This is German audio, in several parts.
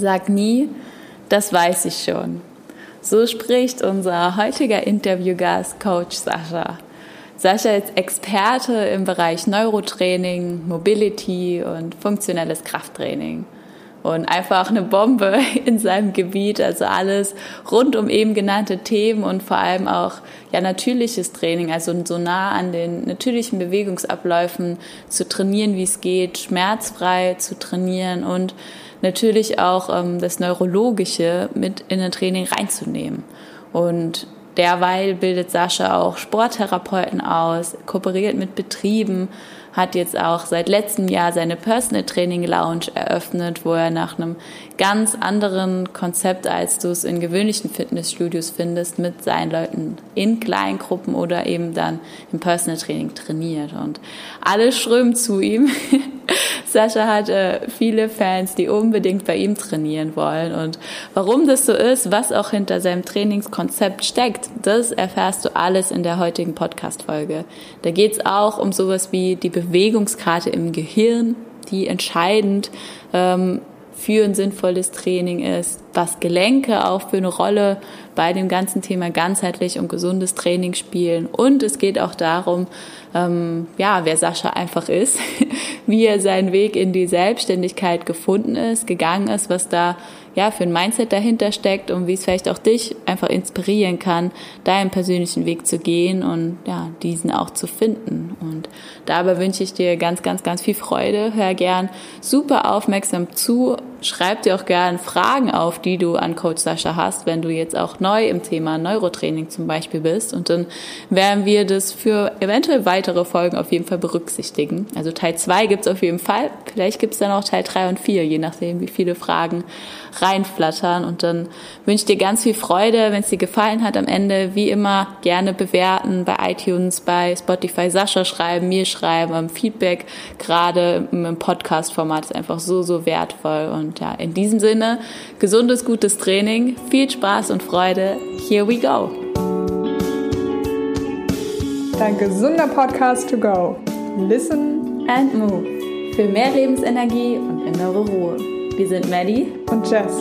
Sag nie, das weiß ich schon. So spricht unser heutiger Interviewgast Coach Sascha. Sascha ist Experte im Bereich Neurotraining, Mobility und funktionelles Krafttraining und einfach eine Bombe in seinem Gebiet. Also alles rund um eben genannte Themen und vor allem auch ja natürliches Training, also so nah an den natürlichen Bewegungsabläufen zu trainieren, wie es geht, schmerzfrei zu trainieren und natürlich auch ähm, das Neurologische mit in ein Training reinzunehmen. Und derweil bildet Sascha auch Sporttherapeuten aus, kooperiert mit Betrieben hat jetzt auch seit letztem Jahr seine Personal Training Lounge eröffnet, wo er nach einem ganz anderen Konzept, als du es in gewöhnlichen Fitnessstudios findest, mit seinen Leuten in Kleingruppen oder eben dann im Personal Training trainiert. Und alle strömen zu ihm. Sascha hat äh, viele Fans, die unbedingt bei ihm trainieren wollen. Und warum das so ist, was auch hinter seinem Trainingskonzept steckt, das erfährst du alles in der heutigen Podcast-Folge. Da geht's auch um sowas wie die Bewegungskarte im Gehirn, die entscheidend ähm, für ein sinnvolles Training ist, was Gelenke auch für eine Rolle bei dem ganzen Thema ganzheitlich und gesundes Training spielen. Und es geht auch darum, ähm, ja, wer Sascha einfach ist, wie er seinen Weg in die Selbstständigkeit gefunden ist, gegangen ist, was da ja für ein Mindset dahinter steckt und wie es vielleicht auch dich einfach inspirieren kann, deinen persönlichen Weg zu gehen und ja, diesen auch zu finden. Und dabei wünsche ich dir ganz, ganz, ganz viel Freude. Hör gern super aufmerksam zu. Schreib dir auch gern Fragen auf, die du an Coach Sascha hast, wenn du jetzt auch neu im Thema Neurotraining zum Beispiel bist. Und dann werden wir das für eventuell weitere Folgen auf jeden Fall berücksichtigen. Also Teil zwei gibt's auf jeden Fall. Vielleicht gibt's dann auch Teil drei und vier, je nachdem, wie viele Fragen reinflattern. Und dann wünsche ich dir ganz viel Freude, wenn es dir gefallen hat am Ende. Wie immer gerne bewerten bei iTunes, bei Spotify Sascha schreiben, mir schreiben. Feedback gerade im Podcast-Format ist einfach so, so wertvoll. Und ja, in diesem Sinne, gesundes, gutes Training, viel Spaß und Freude. Here we go. Dein gesunder Podcast to go. Listen and move. Für mehr Lebensenergie und innere Ruhe. Wir sind Maddie und Jess.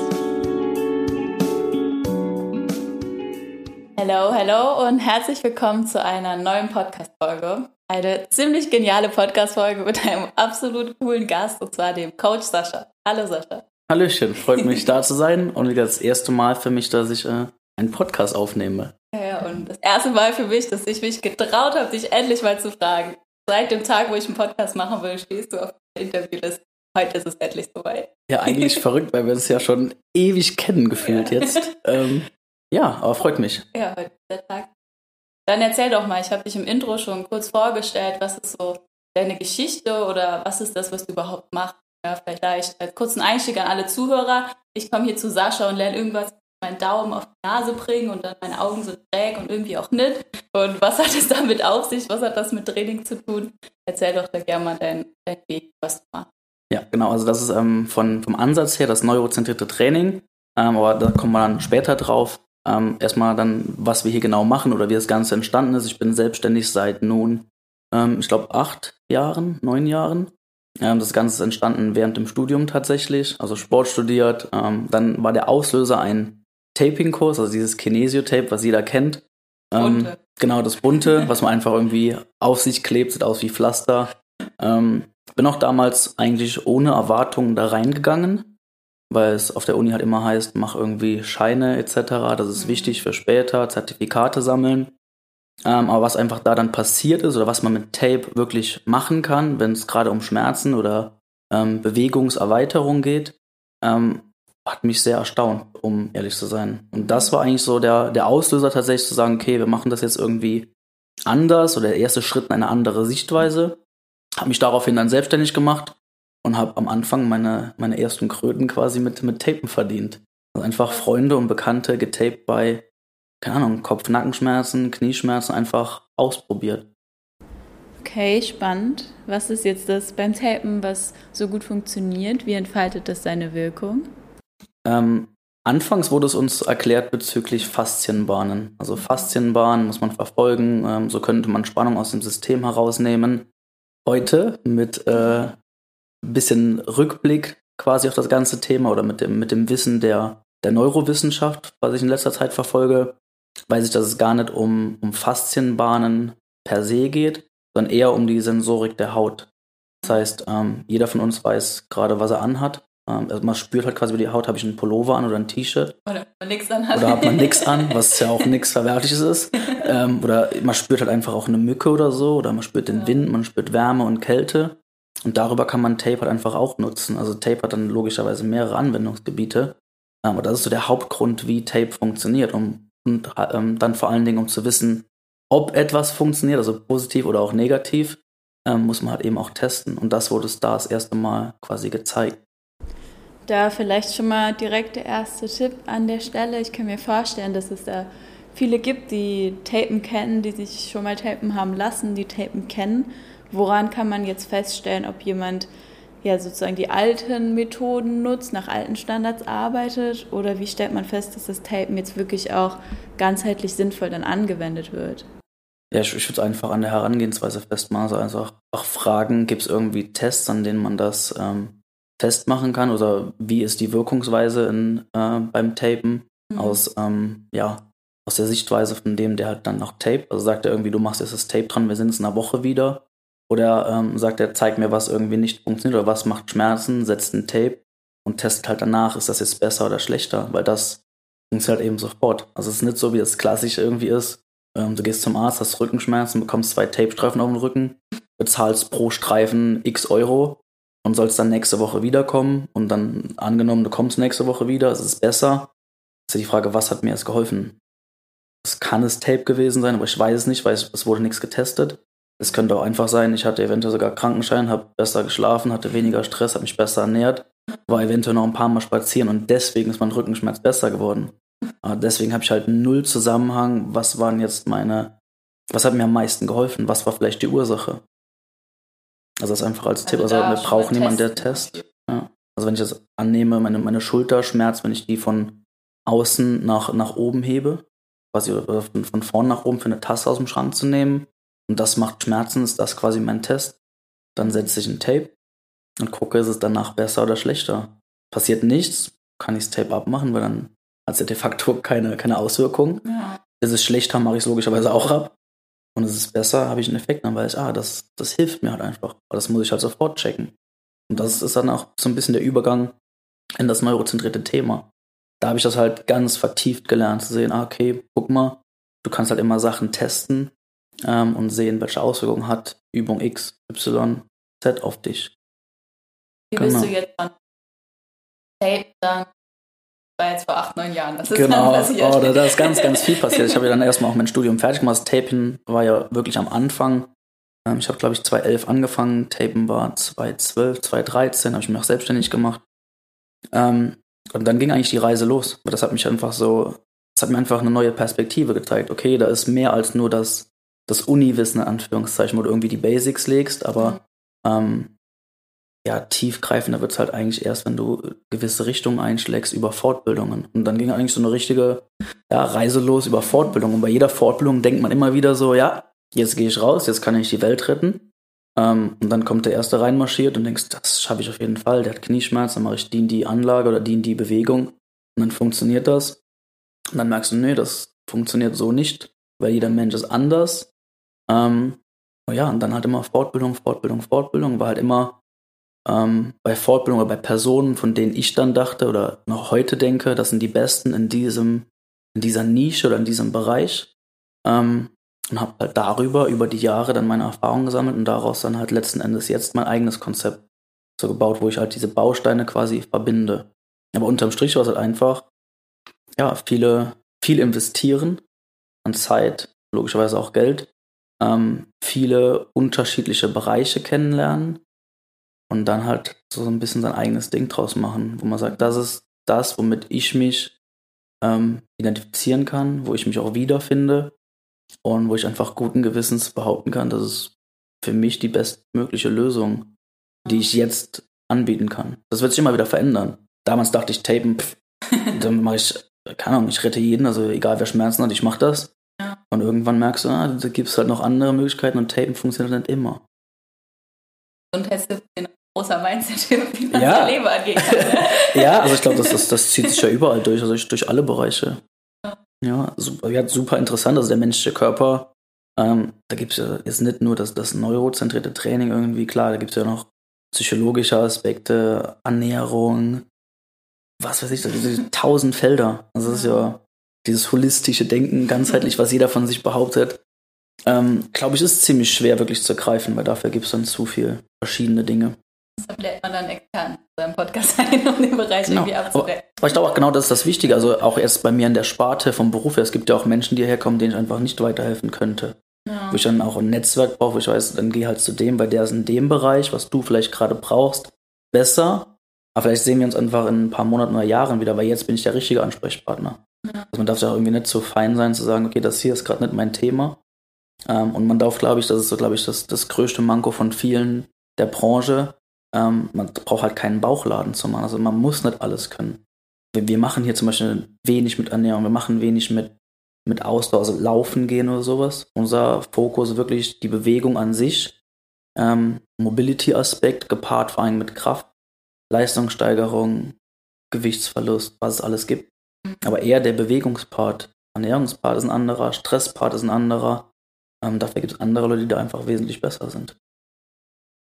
Hallo, hallo und herzlich willkommen zu einer neuen Podcast-Folge. Eine ziemlich geniale Podcast-Folge mit einem absolut coolen Gast und zwar dem Coach Sascha. Hallo Sascha. Hallöchen, freut mich da zu sein und wieder das erste Mal für mich, dass ich äh, einen Podcast aufnehme. Ja, und das erste Mal für mich, dass ich mich getraut habe, dich endlich mal zu fragen. Seit dem Tag, wo ich einen Podcast machen will, stehst du auf der Interviewliste. Heute ist es endlich soweit. Ja, eigentlich verrückt, weil wir uns ja schon ewig kennen gefühlt ja. jetzt. Ähm, ja, aber freut mich. Ja, heute ist der Tag. Dann erzähl doch mal, ich habe dich im Intro schon kurz vorgestellt, was ist so deine Geschichte oder was ist das, was du überhaupt machst? Ja, vielleicht als kurzen Einstieg an alle Zuhörer. Ich komme hier zu Sascha und lerne irgendwas meinen Daumen auf die Nase bringen und dann meine Augen sind träg und irgendwie auch nicht. Und was hat es damit auf sich? Was hat das mit Training zu tun? Erzähl doch da gerne mal deinen dein Weg, was du machst. Ja, genau. Also das ist ähm, von, vom Ansatz her das neurozentrierte Training. Ähm, aber da kommen wir dann später drauf. Ähm, erstmal dann, was wir hier genau machen oder wie das Ganze entstanden ist. Ich bin selbstständig seit nun, ähm, ich glaube, acht Jahren, neun Jahren. Ähm, das Ganze ist entstanden während dem Studium tatsächlich, also Sport studiert. Ähm, dann war der Auslöser ein Taping-Kurs, also dieses Kinesio-Tape, was jeder kennt. Ähm, genau, das bunte, was man einfach irgendwie auf sich klebt, sieht aus wie Pflaster. Ähm, bin auch damals eigentlich ohne Erwartungen da reingegangen, weil es auf der Uni halt immer heißt, mach irgendwie Scheine etc. Das ist mhm. wichtig für später, Zertifikate sammeln. Ähm, aber was einfach da dann passiert ist oder was man mit Tape wirklich machen kann, wenn es gerade um Schmerzen oder ähm, Bewegungserweiterung geht, ähm, hat mich sehr erstaunt, um ehrlich zu sein. Und das war eigentlich so der, der Auslöser tatsächlich zu sagen, okay, wir machen das jetzt irgendwie anders oder der erste Schritt in eine andere Sichtweise. Habe mich daraufhin dann selbstständig gemacht und habe am Anfang meine, meine ersten Kröten quasi mit, mit Tapen verdient. Also einfach Freunde und Bekannte getaped bei, keine Ahnung, Kopf-Nackenschmerzen, Knieschmerzen einfach ausprobiert. Okay, spannend. Was ist jetzt das beim Tapen, was so gut funktioniert? Wie entfaltet das seine Wirkung? Ähm, anfangs wurde es uns erklärt bezüglich Faszienbahnen. Also Faszienbahnen muss man verfolgen, ähm, so könnte man Spannung aus dem System herausnehmen. Heute mit äh, bisschen Rückblick quasi auf das ganze Thema oder mit dem, mit dem Wissen der, der Neurowissenschaft, was ich in letzter Zeit verfolge, weiß ich, dass es gar nicht um, um Faszienbahnen per se geht, sondern eher um die Sensorik der Haut. Das heißt, ähm, jeder von uns weiß gerade, was er anhat. Ähm, also man spürt halt quasi über die Haut, habe ich einen Pullover an oder ein T-Shirt. Oder man nichts anhat. Oder hat man nichts an, was ja auch nichts Verwerfliches ist. Ähm, oder man spürt halt einfach auch eine Mücke oder so. Oder man spürt den ja. Wind, man spürt Wärme und Kälte. Und darüber kann man Tape halt einfach auch nutzen. Also Tape hat dann logischerweise mehrere Anwendungsgebiete. Ähm, aber das ist so der Hauptgrund, wie Tape funktioniert. Um, und ähm, dann vor allen Dingen, um zu wissen, ob etwas funktioniert, also positiv oder auch negativ, ähm, muss man halt eben auch testen. Und das wurde es da das erste Mal quasi gezeigt. Da vielleicht schon mal direkt der erste Tipp an der Stelle. Ich kann mir vorstellen, dass es da viele gibt, die Tapen kennen, die sich schon mal Tapen haben lassen, die Tapen kennen. Woran kann man jetzt feststellen, ob jemand ja sozusagen die alten Methoden nutzt, nach alten Standards arbeitet oder wie stellt man fest, dass das Tapen jetzt wirklich auch ganzheitlich sinnvoll dann angewendet wird? Ja, ich, ich würde einfach an der Herangehensweise festmachen, also auch, auch fragen, gibt es irgendwie Tests, an denen man das ähm, festmachen kann oder wie ist die Wirkungsweise in, äh, beim Tapen mhm. aus, ähm, ja, aus der Sichtweise von dem, der halt dann noch tape. Also sagt er irgendwie, du machst jetzt das Tape dran, wir sind es in einer Woche wieder. Oder ähm, sagt er, zeig mir, was irgendwie nicht funktioniert oder was macht Schmerzen, setzt ein Tape und testet halt danach, ist das jetzt besser oder schlechter, weil das funktioniert halt eben sofort. Also es ist nicht so, wie das klassisch irgendwie ist. Ähm, du gehst zum Arzt, hast Rückenschmerzen, bekommst zwei Tape-Streifen auf den Rücken, bezahlst pro Streifen x Euro und sollst dann nächste Woche wiederkommen und dann angenommen, du kommst nächste Woche wieder, es ist besser. Ist ja die Frage, was hat mir jetzt geholfen? Es kann es Tape gewesen sein, aber ich weiß es nicht, weil es wurde nichts getestet. Es könnte auch einfach sein, ich hatte eventuell sogar Krankenschein, habe besser geschlafen, hatte weniger Stress, habe mich besser ernährt, war eventuell noch ein paar Mal spazieren und deswegen ist mein Rückenschmerz besser geworden. Aber deswegen habe ich halt null Zusammenhang, was waren jetzt meine, was hat mir am meisten geholfen, was war vielleicht die Ursache. Also das einfach als also Tipp, also wir brauchen jemanden, der testet. Ja. Also wenn ich das annehme, meine, meine Schulter schmerzt, wenn ich die von außen nach, nach oben hebe, quasi von, von vorn nach oben für eine Tasse aus dem Schrank zu nehmen, und das macht Schmerzen, ist das quasi mein Test. Dann setze ich ein Tape und gucke, ist es danach besser oder schlechter. Passiert nichts, kann ich das Tape abmachen, weil dann hat es ja de facto keine, keine Auswirkung. Ja. Ist es schlechter, mache ich es logischerweise auch ab. Und ist es besser, habe ich einen Effekt, dann weiß ich, ah, das, das hilft mir halt einfach. Aber das muss ich halt sofort checken. Und das ist dann auch so ein bisschen der Übergang in das neurozentrierte Thema. Da habe ich das halt ganz vertieft gelernt, zu sehen, ah, okay, guck mal, du kannst halt immer Sachen testen ähm, und sehen, welche Auswirkungen hat Übung X, Y, Z auf dich. Wie genau. bist du jetzt von Tape dann war jetzt vor acht, neun Jahren. Das ist genau, passiert. Oh, da, da ist ganz, ganz viel passiert. Ich habe ja dann erstmal auch mein Studium fertig gemacht. Das Tapen war ja wirklich am Anfang. Ähm, ich habe, glaube ich, 2011 angefangen. Tapen war 2012, 2013, habe ich mich auch selbstständig gemacht. Ähm, und dann ging eigentlich die Reise los. Das hat mich einfach so, das hat mir einfach eine neue Perspektive gezeigt. Okay, da ist mehr als nur das das Uni-Wissen in Anführungszeichen, wo du irgendwie die Basics legst, aber mhm. ähm, ja, tiefgreifender wird es halt eigentlich erst, wenn du gewisse Richtungen einschlägst über Fortbildungen. Und dann ging eigentlich so eine richtige ja, Reise los über Fortbildung. Und bei jeder Fortbildung denkt man immer wieder so, ja, jetzt gehe ich raus, jetzt kann ich die Welt retten. Ähm, und dann kommt der Erste reinmarschiert und denkst, das schaffe ich auf jeden Fall. Der hat Knieschmerzen, dann mache ich die in die Anlage oder die in die Bewegung. Und dann funktioniert das. Und dann merkst du, nee, das funktioniert so nicht, weil jeder Mensch ist anders. Ähm, ja, und dann halt immer Fortbildung, Fortbildung, Fortbildung, war halt immer ähm, bei Fortbildung oder bei Personen, von denen ich dann dachte oder noch heute denke, das sind die Besten in diesem, in dieser Nische oder in diesem Bereich. Ähm, und habe halt darüber, über die Jahre dann meine Erfahrungen gesammelt und daraus dann halt letzten Endes jetzt mein eigenes Konzept so gebaut, wo ich halt diese Bausteine quasi verbinde. Aber unterm Strich war es halt einfach, ja, viele, viel investieren an Zeit, logischerweise auch Geld, ähm, viele unterschiedliche Bereiche kennenlernen und dann halt so ein bisschen sein eigenes Ding draus machen, wo man sagt, das ist das, womit ich mich ähm, identifizieren kann, wo ich mich auch wiederfinde und wo ich einfach guten Gewissens behaupten kann, das ist für mich die bestmögliche Lösung, die ich jetzt anbieten kann. Das wird sich immer wieder verändern. Damals dachte ich, Tapen, pff, dann mache ich, keine Ahnung, ich rette jeden, also egal wer Schmerzen hat, ich mache das. Und irgendwann merkst du, ah, da gibt es halt noch andere Möglichkeiten und Tapen funktioniert nicht immer. Du den großer Mindset, wie man ja. sein Leben angeht. ja, also ich glaube, das, das, das zieht sich ja überall durch, also durch alle Bereiche. Ja, super, ja, super interessant. Also der menschliche Körper, ähm, da gibt es ja jetzt nicht nur das, das neurozentrierte Training irgendwie, klar, da gibt es ja noch psychologische Aspekte, Ernährung, was weiß ich, diese tausend Felder. Also das ist ja dieses holistische Denken, ganzheitlich, was jeder von sich behauptet. Ähm, Glaube ich, ist ziemlich schwer wirklich zu ergreifen, weil dafür gibt es dann zu viel verschiedene Dinge. Deshalb lädt man dann extern seinen Podcast ein, um den Bereich genau. irgendwie abzudecken. Aber ich glaube auch genau, das ist das Wichtige. Also auch erst bei mir in der Sparte vom Beruf her. Es gibt ja auch Menschen, die herkommen, denen ich einfach nicht weiterhelfen könnte. Ja. Wo ich dann auch ein Netzwerk brauche, wo ich weiß, dann geh halt zu dem, weil der ist in dem Bereich, was du vielleicht gerade brauchst, besser. Aber vielleicht sehen wir uns einfach in ein paar Monaten oder Jahren wieder, weil jetzt bin ich der richtige Ansprechpartner. Also man darf ja auch irgendwie nicht so fein sein, zu sagen, okay, das hier ist gerade nicht mein Thema. Ähm, und man darf, glaube ich, das ist so, glaube ich, das, das größte Manko von vielen der Branche. Ähm, man braucht halt keinen Bauchladen zu machen. Also man muss nicht alles können. Wir, wir machen hier zum Beispiel wenig mit Ernährung, wir machen wenig mit, mit Ausdauer, also Laufen gehen oder sowas. Unser Fokus ist wirklich die Bewegung an sich, ähm, Mobility-Aspekt gepaart vor allem mit Kraft, Leistungssteigerung, Gewichtsverlust, was es alles gibt. Aber eher der Bewegungspart. Ernährungspart ist ein anderer, Stresspart ist ein anderer. Ähm, dafür gibt es andere Leute, die da einfach wesentlich besser sind.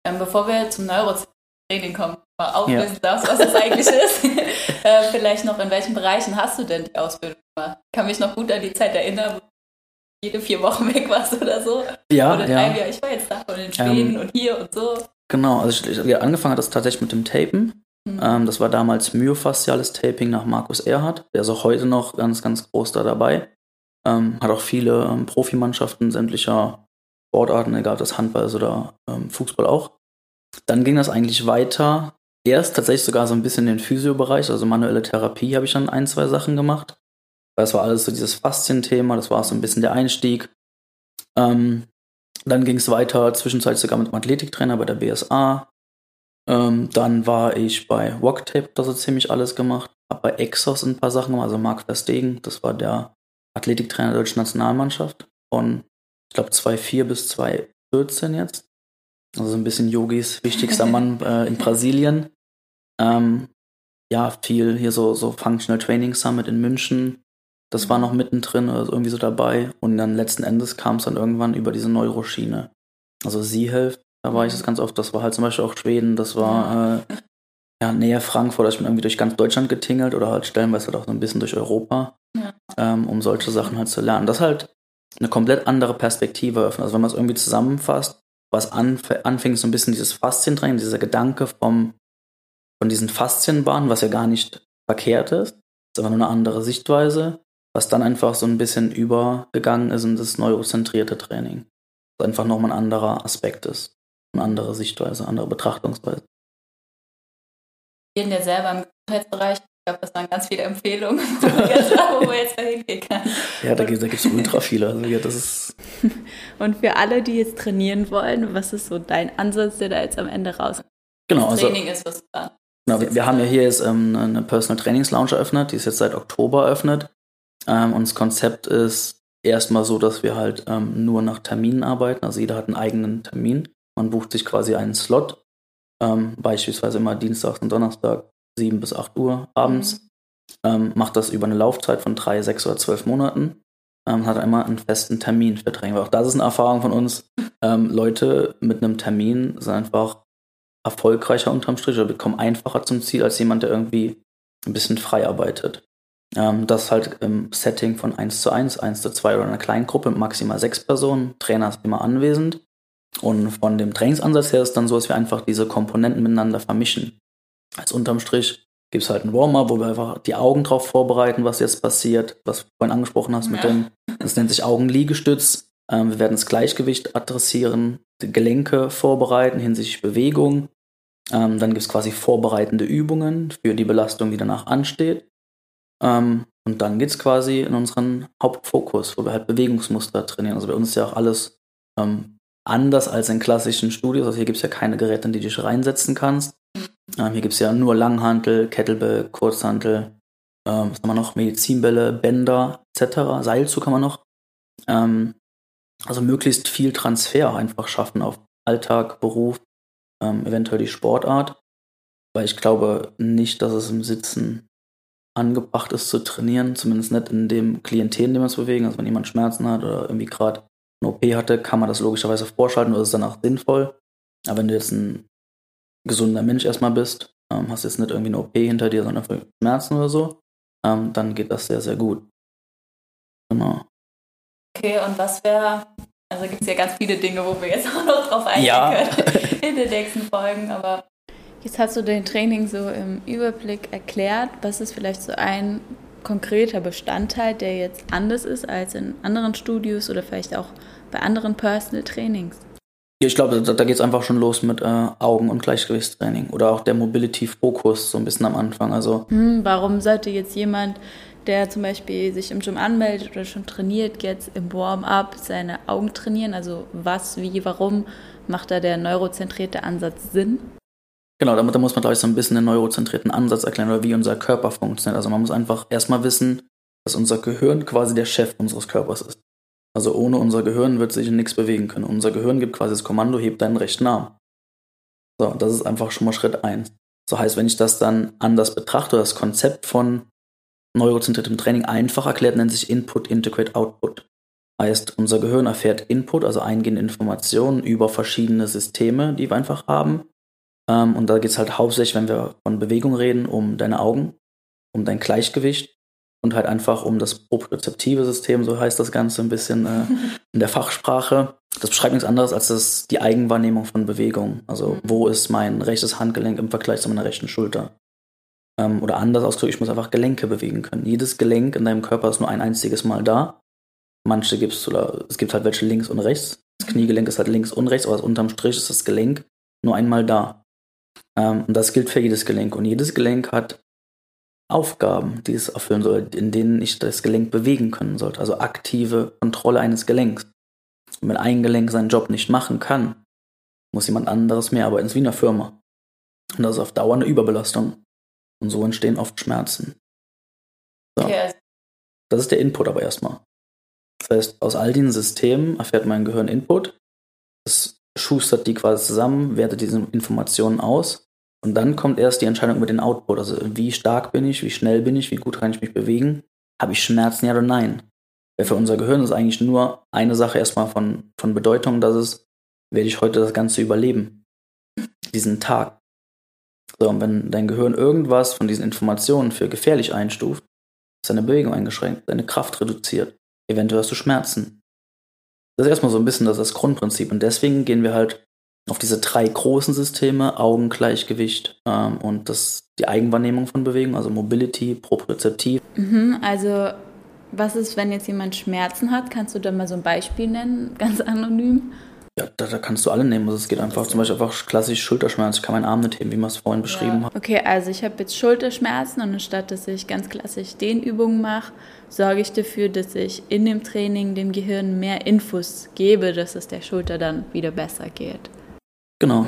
Ähm, bevor wir zum Neurotraining kommen, mal auflösen ja. darfst, was es eigentlich ist. äh, vielleicht noch, in welchen Bereichen hast du denn die Ausbildung gemacht? Ich kann mich noch gut an die Zeit erinnern, wo du jede vier Wochen weg warst oder so. Ja, oder ja. Jahr, ich war jetzt da und in Schweden ähm, und hier und so. Genau, also ich, ich, angefangen hat das tatsächlich mit dem Tapen. Mhm. Ähm, das war damals myofasziales Taping nach Markus Erhardt. Der ist auch heute noch ganz, ganz groß da dabei. Ähm, hat auch viele ähm, Profimannschaften sämtlicher Sportarten, egal ob das Handball ist oder ähm, Fußball auch. Dann ging das eigentlich weiter. Erst tatsächlich sogar so ein bisschen in den Physiobereich, also manuelle Therapie habe ich dann ein, zwei Sachen gemacht. Das war alles so dieses Faszienthema, das war so ein bisschen der Einstieg. Ähm, dann ging es weiter, zwischenzeitlich sogar mit dem Athletiktrainer bei der BSA. Ähm, dann war ich bei Walktape, das hat ziemlich alles gemacht. Hab bei Exos ein paar Sachen gemacht, also Marc Verstegen, das war der Athletiktrainer der deutschen Nationalmannschaft von, ich glaube, 2004 bis 2014 jetzt. Also ein bisschen Yogis wichtigster Mann äh, in Brasilien. Ähm, ja, viel hier so, so Functional Training Summit in München. Das war noch mittendrin, also irgendwie so dabei. Und dann letzten Endes kam es dann irgendwann über diese Neuroschiene. Also Sie-Health, da war ich das ganz oft. Das war halt zum Beispiel auch Schweden, das war äh, ja, näher Frankfurt. Ich bin irgendwie durch ganz Deutschland getingelt oder halt stellenweise halt auch so ein bisschen durch Europa ja. ähm, um solche Sachen halt zu lernen. Das ist halt eine komplett andere Perspektive öffnet. Also wenn man es irgendwie zusammenfasst, was anf anfing, so ein bisschen dieses Faszientraining, dieser Gedanke vom, von diesen Faszienbahnen, was ja gar nicht verkehrt ist, ist aber nur eine andere Sichtweise, was dann einfach so ein bisschen übergegangen ist in das neurozentrierte Training. Was einfach nochmal ein anderer Aspekt ist, eine andere Sichtweise, eine andere Betrachtungsweise. Wir sind ja selber im Gesundheitsbereich glaube, das waren ganz viele Empfehlungen, wo man jetzt hingehen kann. Ja, da, gibt es ultra viele. Also, ja, das ist Und für alle, die jetzt trainieren wollen, was ist so dein Ansatz, der da jetzt am Ende raus? Genau, das Training also, ist was da. Genau, wir, wir haben ja hier jetzt ähm, eine Personal Trainings Lounge eröffnet, die ist jetzt seit Oktober eröffnet. Ähm, und das Konzept ist erstmal so, dass wir halt ähm, nur nach Terminen arbeiten. Also jeder hat einen eigenen Termin. Man bucht sich quasi einen Slot, ähm, beispielsweise immer Dienstag und Donnerstag 7 bis 8 Uhr abends. Mhm. Ähm, macht das über eine Laufzeit von drei, sechs oder zwölf Monaten. Ähm, hat einmal einen festen Termin für Training. Auch das ist eine Erfahrung von uns. Ähm, Leute mit einem Termin sind einfach erfolgreicher unterm Strich oder bekommen einfacher zum Ziel als jemand, der irgendwie ein bisschen frei arbeitet. Ähm, das halt im Setting von 1 zu 1, 1 zu 2 oder einer kleinen Gruppe mit maximal sechs Personen. Trainer ist immer anwesend. Und von dem Trainingsansatz her ist dann so, dass wir einfach diese Komponenten miteinander vermischen. Als unterm Strich gibt es halt ein Warm-up, wo wir einfach die Augen drauf vorbereiten, was jetzt passiert, was du vorhin angesprochen hast mit ja. dem, das nennt sich Augenliegestütz. Ähm, wir werden das Gleichgewicht adressieren, die Gelenke vorbereiten hinsichtlich Bewegung. Ähm, dann gibt es quasi vorbereitende Übungen für die Belastung, die danach ansteht. Ähm, und dann geht es quasi in unseren Hauptfokus, wo wir halt Bewegungsmuster trainieren. Also bei uns ist ja auch alles ähm, anders als in klassischen Studios. Also hier gibt es ja keine Geräte, in die du dich reinsetzen kannst, ähm, hier gibt es ja nur Langhantel, Kettlebell, Kurzhantel, ähm, was haben wir noch? Medizinbälle, Bänder etc. Seilzug haben wir noch. Ähm, also möglichst viel Transfer einfach schaffen auf Alltag, Beruf. ähm, eventuell die Sportart, weil ich glaube nicht, dass es im Sitzen angebracht ist zu trainieren, zumindest nicht in dem Klientel, in dem wir uns bewegen. Also wenn jemand Schmerzen hat oder irgendwie gerade eine OP hatte, kann man das logischerweise vorschalten oder ist danach sinnvoll. Aber wenn du jetzt ein gesunder Mensch erstmal bist, ähm, hast jetzt nicht irgendwie eine OP hinter dir, sondern für Schmerzen oder so, ähm, dann geht das sehr, sehr gut. Genau. Okay, und was wäre, also gibt es ja ganz viele Dinge, wo wir jetzt auch noch drauf eingehen Ja. können in den nächsten Folgen, aber jetzt hast du dein Training so im Überblick erklärt. Was ist vielleicht so ein konkreter Bestandteil, der jetzt anders ist als in anderen Studios oder vielleicht auch bei anderen Personal Trainings? Ich glaube, da, da geht es einfach schon los mit äh, Augen- und Gleichgewichtstraining oder auch der Mobility-Fokus so ein bisschen am Anfang. Also Hm, warum sollte jetzt jemand, der zum Beispiel sich im Gym anmeldet oder schon trainiert, jetzt im Warm-up seine Augen trainieren? Also was, wie, warum macht da der neurozentrierte Ansatz Sinn? Genau, damit da muss man, glaube ich, so ein bisschen den neurozentrierten Ansatz erklären oder wie unser Körper funktioniert. Also man muss einfach erstmal wissen, dass unser Gehirn quasi der Chef unseres Körpers ist. Also ohne unser Gehirn wird sich nichts bewegen können. Unser Gehirn gibt quasi das Kommando, heb deinen rechten Arm. So, das ist einfach schon mal Schritt eins. So heißt, wenn ich das dann anders betrachte, das Konzept von neurozentriertem Training einfach erklärt, nennt sich Input, Integrate, Output. Heißt, unser Gehirn erfährt Input, also eingehende Informationen über verschiedene Systeme, die wir einfach haben. Ähm, und da geht es halt hauptsächlich, wenn wir von Bewegung reden, um deine Augen, um dein Gleichgewicht und halt einfach um das propriozeptive System, so heißt das Ganze ein bisschen äh, in der Fachsprache. Das beschreibt nichts anderes als das, die Eigenwahrnehmung von Bewegung. Also wo ist mein rechtes Handgelenk im Vergleich zu meiner rechten Schulter? Ähm, oder anders ausgedrückt, ich muss einfach Gelenke bewegen können. Jedes Gelenk in deinem Körper ist nur ein einziges Mal da. Manche gibt es, oder es gibt halt welche links und rechts. Das Kniegelenk ist halt links und rechts, aber unterm Strich ist das Gelenk nur einmal da. Ähm, und das gilt für jedes Gelenk. Und jedes Gelenk hat Aufgaben, die es erfüllen soll, in denen ich das Gelenk bewegen können sollte. Also aktive Kontrolle eines Gelenks. Und wenn ein Gelenk seinen Job nicht machen kann, muss jemand anderes mehr arbeiten. Es ist wie in Firma. Und das ist auf Dauer eine Überbelastung. Und so entstehen oft Schmerzen. So. Okay, also Das ist der Input aber erstmal. Das heißt, aus all diesen Systemen erfährt mein Gehirn Input. Es schustert die quasi zusammen, wertet diese Informationen aus. Und dann kommt erst die Entscheidung über den Output. Also wie stark bin ich, wie schnell bin ich, wie gut kann ich mich bewegen. Habe ich Schmerzen, ja oder nein? Weil für unser Gehirn ist eigentlich nur eine Sache erstmal von, von Bedeutung, dass es, werde ich heute das Ganze überleben. Diesen Tag. So, und wenn dein Gehirn irgendwas von diesen Informationen für gefährlich einstuft, ist deine Bewegung eingeschränkt, deine Kraft reduziert, eventuell hast du Schmerzen. Das ist erstmal so ein bisschen das, das Grundprinzip. Und deswegen gehen wir halt auf diese drei großen Systeme, Augengleichgewicht ähm, und das, die Eigenwahrnehmung von Bewegung, also Mobility, Propriozeptiv. Mhm, also, was ist, wenn jetzt jemand Schmerzen hat? Kannst du da mal so ein Beispiel nennen, ganz anonym? Ja, da, da kannst du alle nehmen. Also es geht einfach zum Beispiel einfach klassisch Schulterschmerz. Ich kann meinen Arm nicht heben, wie man es vorhin beschrieben hat. Okay, also ich habe jetzt Schulterschmerzen und anstatt dass ich ganz klassisch Dehnübungen mache, sorge ich dafür, dass ich in dem Training dem Gehirn mehr Infos gebe, dass es der Schulter dann wieder besser geht. Genau.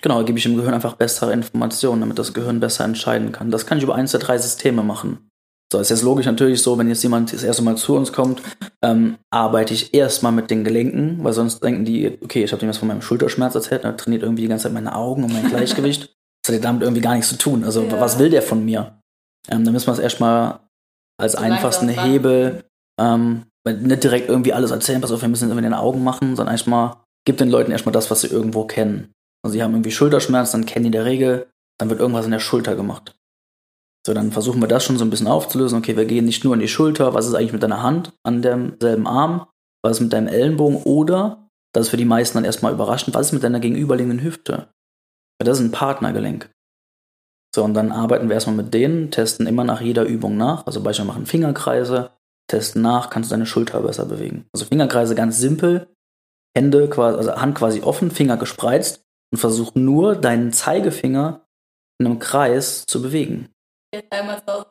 Genau, gebe ich dem Gehirn einfach bessere Informationen, damit das Gehirn besser entscheiden kann. Das kann ich über eins der drei Systeme machen. So, ist jetzt logisch natürlich so, wenn jetzt jemand das erste Mal zu uns kommt, ähm, arbeite ich erstmal mit den Gelenken, weil sonst denken die, okay, ich habe dem was von meinem Schulterschmerz erzählt, er trainiert irgendwie die ganze Zeit meine Augen und mein Gleichgewicht. Das hat ja damit irgendwie gar nichts zu tun. Also, Ja. was will der von mir? Ähm, dann müssen wir es erstmal als So einfachsten. Hebel, ähm, nicht direkt irgendwie alles erzählen, pass auf, wir müssen jetzt irgendwie in den Augen machen, sondern erstmal, gib den Leuten erstmal das, was sie irgendwo kennen. Also, sie haben irgendwie Schulterschmerz, dann kennen die in der Regel, dann wird irgendwas in der Schulter gemacht. So, dann versuchen wir das schon so ein bisschen aufzulösen. Okay, wir gehen nicht nur in die Schulter, was ist eigentlich mit deiner Hand an demselben Arm, was ist mit deinem Ellenbogen oder, das ist für die meisten dann erstmal überraschend, was ist mit deiner gegenüberliegenden Hüfte? Weil das ist ein Partnergelenk. So, und dann arbeiten wir erstmal mit denen, testen immer nach jeder Übung nach. Also beispielsweise machen Fingerkreise, testen nach, kannst du deine Schulter besser bewegen. Also Fingerkreise ganz simpel, Hände quasi, also Hand quasi offen, Finger gespreizt und versuch nur deinen Zeigefinger in einem Kreis zu bewegen. Jetzt einmal so.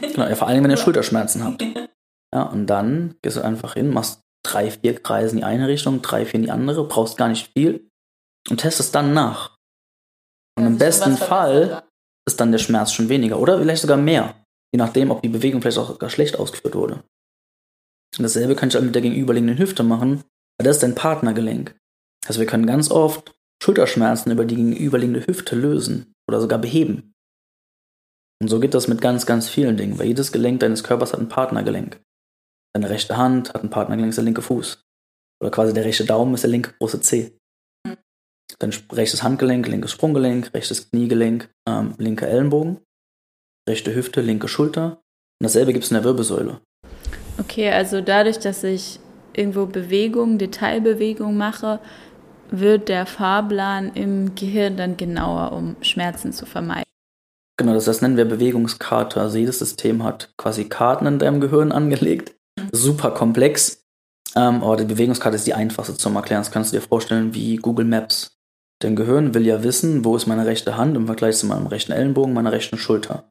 Genau, ja, vor allem, wenn ihr Schulterschmerzen habt. Ja, und dann gehst du einfach hin, machst drei, vier Kreise in die eine Richtung, drei, vier in die andere, brauchst gar nicht viel und testest dann nach. Und im besten Fall ist dann der Schmerz schon weniger oder vielleicht sogar mehr, je nachdem, ob die Bewegung vielleicht auch gar schlecht ausgeführt wurde. Und dasselbe kann ich dann mit der gegenüberliegenden Hüfte machen, weil das ist dein Partnergelenk. Also wir können ganz oft Schulterschmerzen über die gegenüberliegende Hüfte lösen oder sogar beheben. Und so geht das mit ganz, ganz vielen Dingen, weil jedes Gelenk deines Körpers hat ein Partnergelenk. Deine rechte Hand hat ein Partnergelenk, ist der linke Fuß. Oder quasi der rechte Daumen ist der linke große Zeh. Dann rechtes Handgelenk, linkes Sprunggelenk, rechtes Kniegelenk, ähm, linker Ellenbogen, rechte Hüfte, linke Schulter. Und dasselbe gibt es in der Wirbelsäule. Okay, also dadurch, dass ich irgendwo Bewegung, Detailbewegung mache, wird der Fahrplan im Gehirn dann genauer, um Schmerzen zu vermeiden. Genau, das, das nennen wir Bewegungskarte. Also jedes System hat quasi Karten in deinem Gehirn angelegt. Mhm. Super komplex. Ähm, aber die Bewegungskarte ist die einfachste zum Erklären. Das kannst du dir vorstellen wie Google Maps. Dein Gehirn will ja wissen, wo ist meine rechte Hand im Vergleich zu meinem rechten Ellenbogen, meiner rechten Schulter.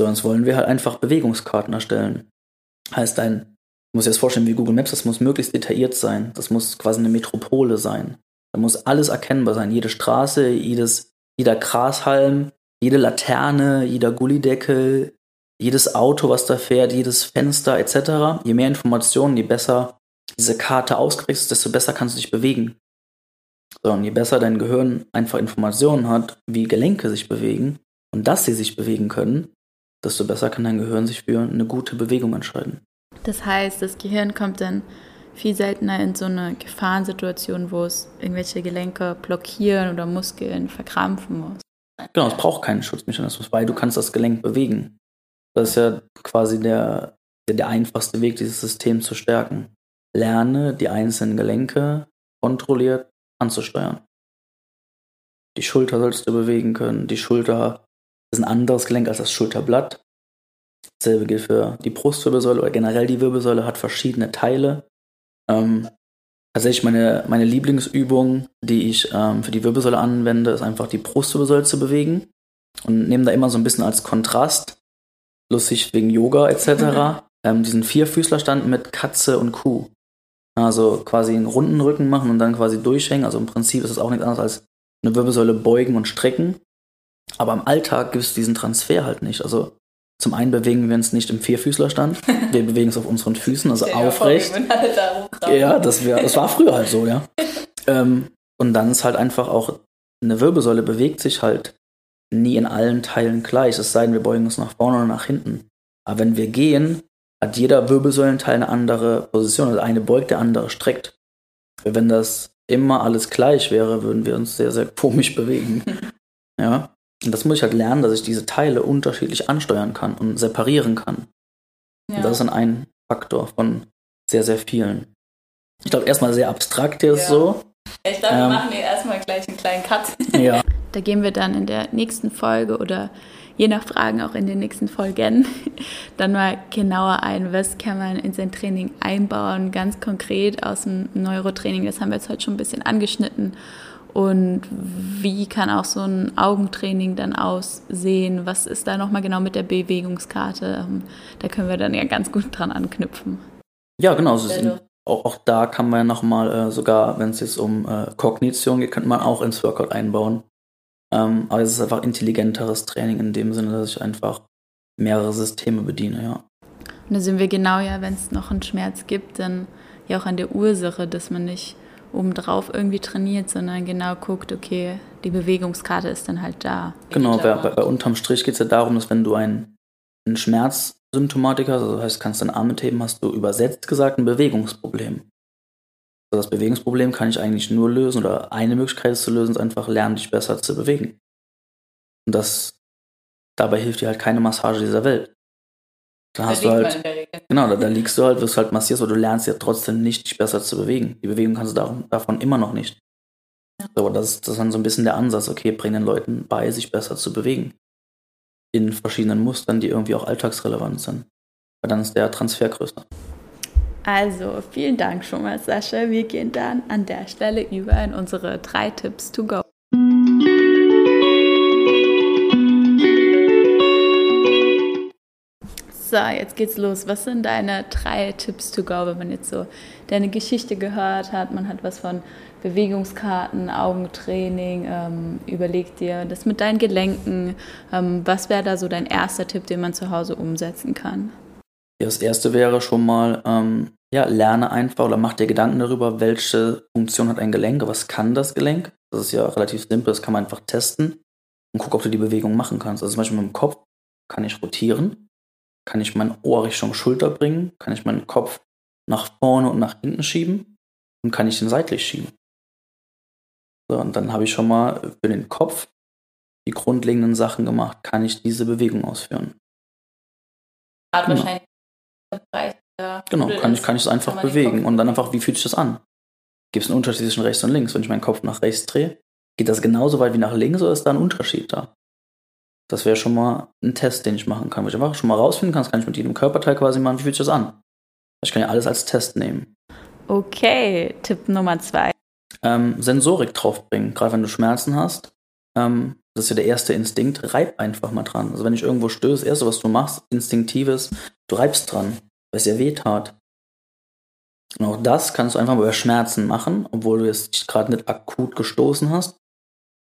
Sonst wollen wir halt einfach Bewegungskarten erstellen. Heißt, Du musst dir das vorstellen wie Google Maps, das muss möglichst detailliert sein. Das muss quasi eine Metropole sein. Da muss alles erkennbar sein. Jede Straße, jedes, jeder Grashalm, jede Laterne, jeder Gullideckel, jedes Auto, was da fährt, jedes Fenster etc. Je mehr Informationen, je besser diese Karte ausgeprägt ist, desto besser kannst du dich bewegen. So, und je besser dein Gehirn einfach Informationen hat, wie Gelenke sich bewegen und dass sie sich bewegen können, desto besser kann dein Gehirn sich für eine gute Bewegung entscheiden. Das heißt, das Gehirn kommt dann viel seltener in so eine Gefahrensituation, wo es irgendwelche Gelenke blockieren oder Muskeln verkrampfen muss. Genau, es braucht keinen Schutzmechanismus, weil du kannst das Gelenk bewegen. Das ist ja quasi der, der einfachste Weg, dieses System zu stärken. Lerne, die einzelnen Gelenke kontrolliert anzusteuern. Die Schulter sollst du bewegen können. Die Schulter ist ein anderes Gelenk als das Schulterblatt. Dasselbe gilt für die Brustwirbelsäule oder generell die Wirbelsäule hat verschiedene Teile. Ähm, tatsächlich meine, meine Lieblingsübung, die ich ähm, für die Wirbelsäule anwende, ist einfach die Brustwirbelsäule zu bewegen und nehme da immer so ein bisschen als Kontrast, lustig wegen Yoga etc., ähm, diesen Vierfüßlerstand mit Katze und Kuh. Also quasi einen runden Rücken machen und dann quasi durchhängen. Also im Prinzip ist es auch nichts anderes als eine Wirbelsäule beugen und strecken. Aber im Alltag gibt es diesen Transfer halt nicht. Also zum einen bewegen wir uns nicht im Vierfüßlerstand, wir bewegen uns auf unseren Füßen, also aufrecht. Ja, das, wär, das war früher halt so, ja. ähm, und dann ist halt einfach auch, eine Wirbelsäule bewegt sich halt nie in allen Teilen gleich, es sei denn, wir beugen uns nach vorne oder nach hinten. Aber wenn wir gehen, hat jeder Wirbelsäulenteil eine andere Position. Also eine beugt, der andere streckt. Wenn das immer alles gleich wäre, würden wir uns sehr, sehr komisch bewegen. ja. Und das muss ich halt lernen, dass ich diese Teile unterschiedlich ansteuern kann und separieren kann. Ja. Und das ist dann ein Faktor von sehr, sehr vielen. Ich glaube, erstmal sehr abstrakt jetzt ja. so. Ich glaube, wir ähm, machen hier erstmal gleich einen kleinen Cut. Ja. Da gehen wir dann in der nächsten Folge oder je nach Fragen auch in den nächsten Folgen dann mal genauer ein, was kann man in sein Training einbauen, ganz konkret aus dem Neurotraining. Das haben wir jetzt heute schon ein bisschen angeschnitten. Und wie kann auch so ein Augentraining dann aussehen? Was ist da nochmal genau mit der Bewegungskarte? Ähm, da können wir dann ja ganz gut dran anknüpfen. Ja, genau. Also auch, auch, da kann man nochmal, äh, sogar wenn es jetzt um äh, Kognition geht, könnte man auch ins Workout einbauen. Ähm, aber es ist einfach intelligenteres Training in dem Sinne, dass ich einfach mehrere Systeme bediene, ja. Und da sind wir genau ja, wenn es noch einen Schmerz gibt, dann ja auch an der Ursache, dass man nicht obendrauf irgendwie trainiert, sondern genau guckt, okay, die Bewegungskarte ist dann halt da. Genau, bei, bei, bei, unterm Strich geht es ja darum, dass wenn du einen, einen Schmerzsymptomatiker, also das heißt, kannst deine Arme heben, hast du übersetzt gesagt ein Bewegungsproblem. Also das Bewegungsproblem kann ich eigentlich nur lösen oder eine Möglichkeit ist zu lösen, ist einfach lernen, dich besser zu bewegen. Und das dabei hilft dir halt keine Massage dieser Welt. Da hast du halt, genau, da, da, liegst du halt, wirst halt massiert, aber du lernst ja trotzdem nicht, dich besser zu bewegen. Die Bewegung kannst du davon, davon immer noch nicht. Ja. Aber das, das ist dann so ein bisschen der Ansatz, okay, bring den Leuten bei, sich besser zu bewegen. In verschiedenen Mustern, die irgendwie auch alltagsrelevant sind. Weil dann ist der Transfer größer. Also, vielen Dank schon mal, Sascha. Wir gehen dann an der Stelle über in unsere drei Tipps to go. So, jetzt geht's los. Was sind deine drei Tipps to go, wenn man jetzt so deine Geschichte gehört hat? Man hat was von Bewegungskarten, Augentraining, ähm, überleg dir das mit deinen Gelenken. Ähm, was wäre da so dein erster Tipp, den man zu Hause umsetzen kann? Das erste wäre schon mal, ähm, ja, lerne einfach oder mach dir Gedanken darüber, welche Funktion hat ein Gelenk, was kann das Gelenk. Das ist ja relativ simpel, das kann man einfach testen und guck, ob du die Bewegung machen kannst. Also zum Beispiel mit dem Kopf kann ich rotieren, kann ich mein Ohr Richtung Schulter bringen, kann ich meinen Kopf nach vorne und nach hinten schieben und kann ich ihn seitlich schieben. So, und dann habe ich schon mal für den Kopf die grundlegenden Sachen gemacht, kann ich diese Bewegung ausführen. Hat genau. wahrscheinlich Bereich, Genau, kann ich, kann ich es einfach bewegen und dann einfach, wie fühlt sich das an? Gibt es einen Unterschied zwischen rechts und links? Wenn ich meinen Kopf nach rechts drehe, geht das genauso weit wie nach links oder ist da ein Unterschied da? Das wäre schon mal ein Test, den ich machen kann. Wenn ich einfach schon mal rausfinden kann, das kann ich mit jedem Körperteil quasi machen, wie fühlt sich das an? Ich kann ja alles als Test nehmen. Okay, Tipp Nummer zwei. Ähm, Sensorik draufbringen, gerade wenn du Schmerzen hast. Ähm, das ist ja der erste Instinkt, reib einfach mal dran. Also wenn ich irgendwo stöße, das erste, was du machst, instinktives, du reibst dran, weil es ja weh tat. Und auch das kannst du einfach über Schmerzen machen, obwohl du jetzt gerade nicht akut gestoßen hast.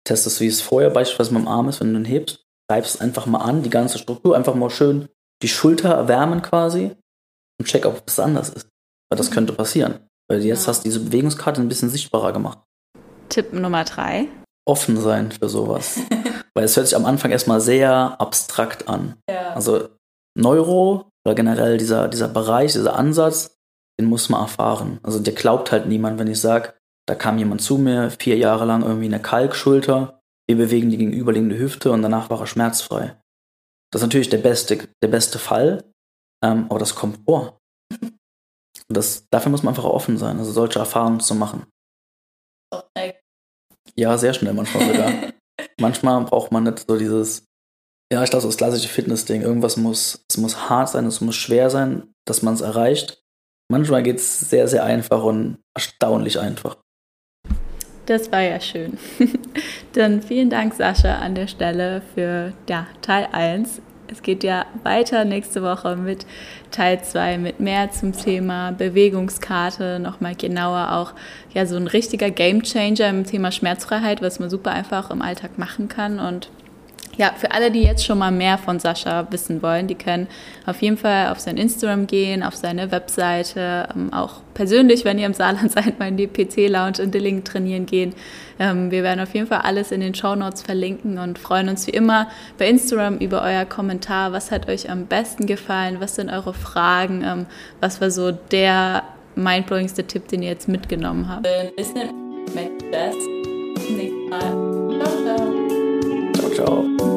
Testest, wie es vorher beispielsweise mit dem Arm ist, wenn du ihn hebst, reibst einfach mal an, die ganze Struktur, einfach mal schön die Schulter erwärmen quasi und check, ob es anders ist. Weil das mhm. könnte passieren. Weil jetzt ja. hast du diese Bewegungskarte ein bisschen sichtbarer gemacht. Tipp Nummer drei offen sein für sowas. Weil es hört sich am Anfang erstmal sehr abstrakt an. Ja. Also Neuro oder generell dieser, dieser Bereich, dieser Ansatz, den muss man erfahren. Also der glaubt halt niemand, wenn ich sage, da kam jemand zu mir, vier Jahre lang irgendwie eine Kalkschulter, wir bewegen die gegenüberliegende Hüfte und danach war er schmerzfrei. Das ist natürlich der beste, der beste Fall, ähm, aber das kommt vor. Und das, dafür muss man einfach offen sein, also solche Erfahrungen zu machen. Ja, sehr schnell manchmal sogar. manchmal braucht man nicht so dieses, ja, ich glaube, so das klassische Fitness-Ding. Irgendwas muss, es muss hart sein, es muss schwer sein, dass man es erreicht. Manchmal geht es sehr, sehr einfach und erstaunlich einfach. Das war ja schön. Dann vielen Dank, Sascha, an der Stelle für ja, Teil 1 es geht ja weiter nächste Woche mit Teil 2, mit mehr zum Thema Bewegungskarte, nochmal genauer auch ja so ein richtiger Gamechanger im Thema Schmerzfreiheit, was man super einfach im Alltag machen kann. Und ja, für alle, die jetzt schon mal mehr von Sascha wissen wollen, die können auf jeden Fall auf sein Instagram gehen, auf seine Webseite, ähm, auch persönlich, wenn ihr im Saarland seid, mal in die PC-Lounge in Dillingen trainieren gehen. Ähm, wir werden auf jeden Fall alles in den Show Notes verlinken und freuen uns wie immer bei Instagram über euer Kommentar. Was hat euch am besten gefallen? Was sind eure Fragen? Ähm, was war so der mindblowingste Tipp, den ihr jetzt mitgenommen habt? Make best. Nächstes Mal. Ciao, ciao. Ciao, ciao.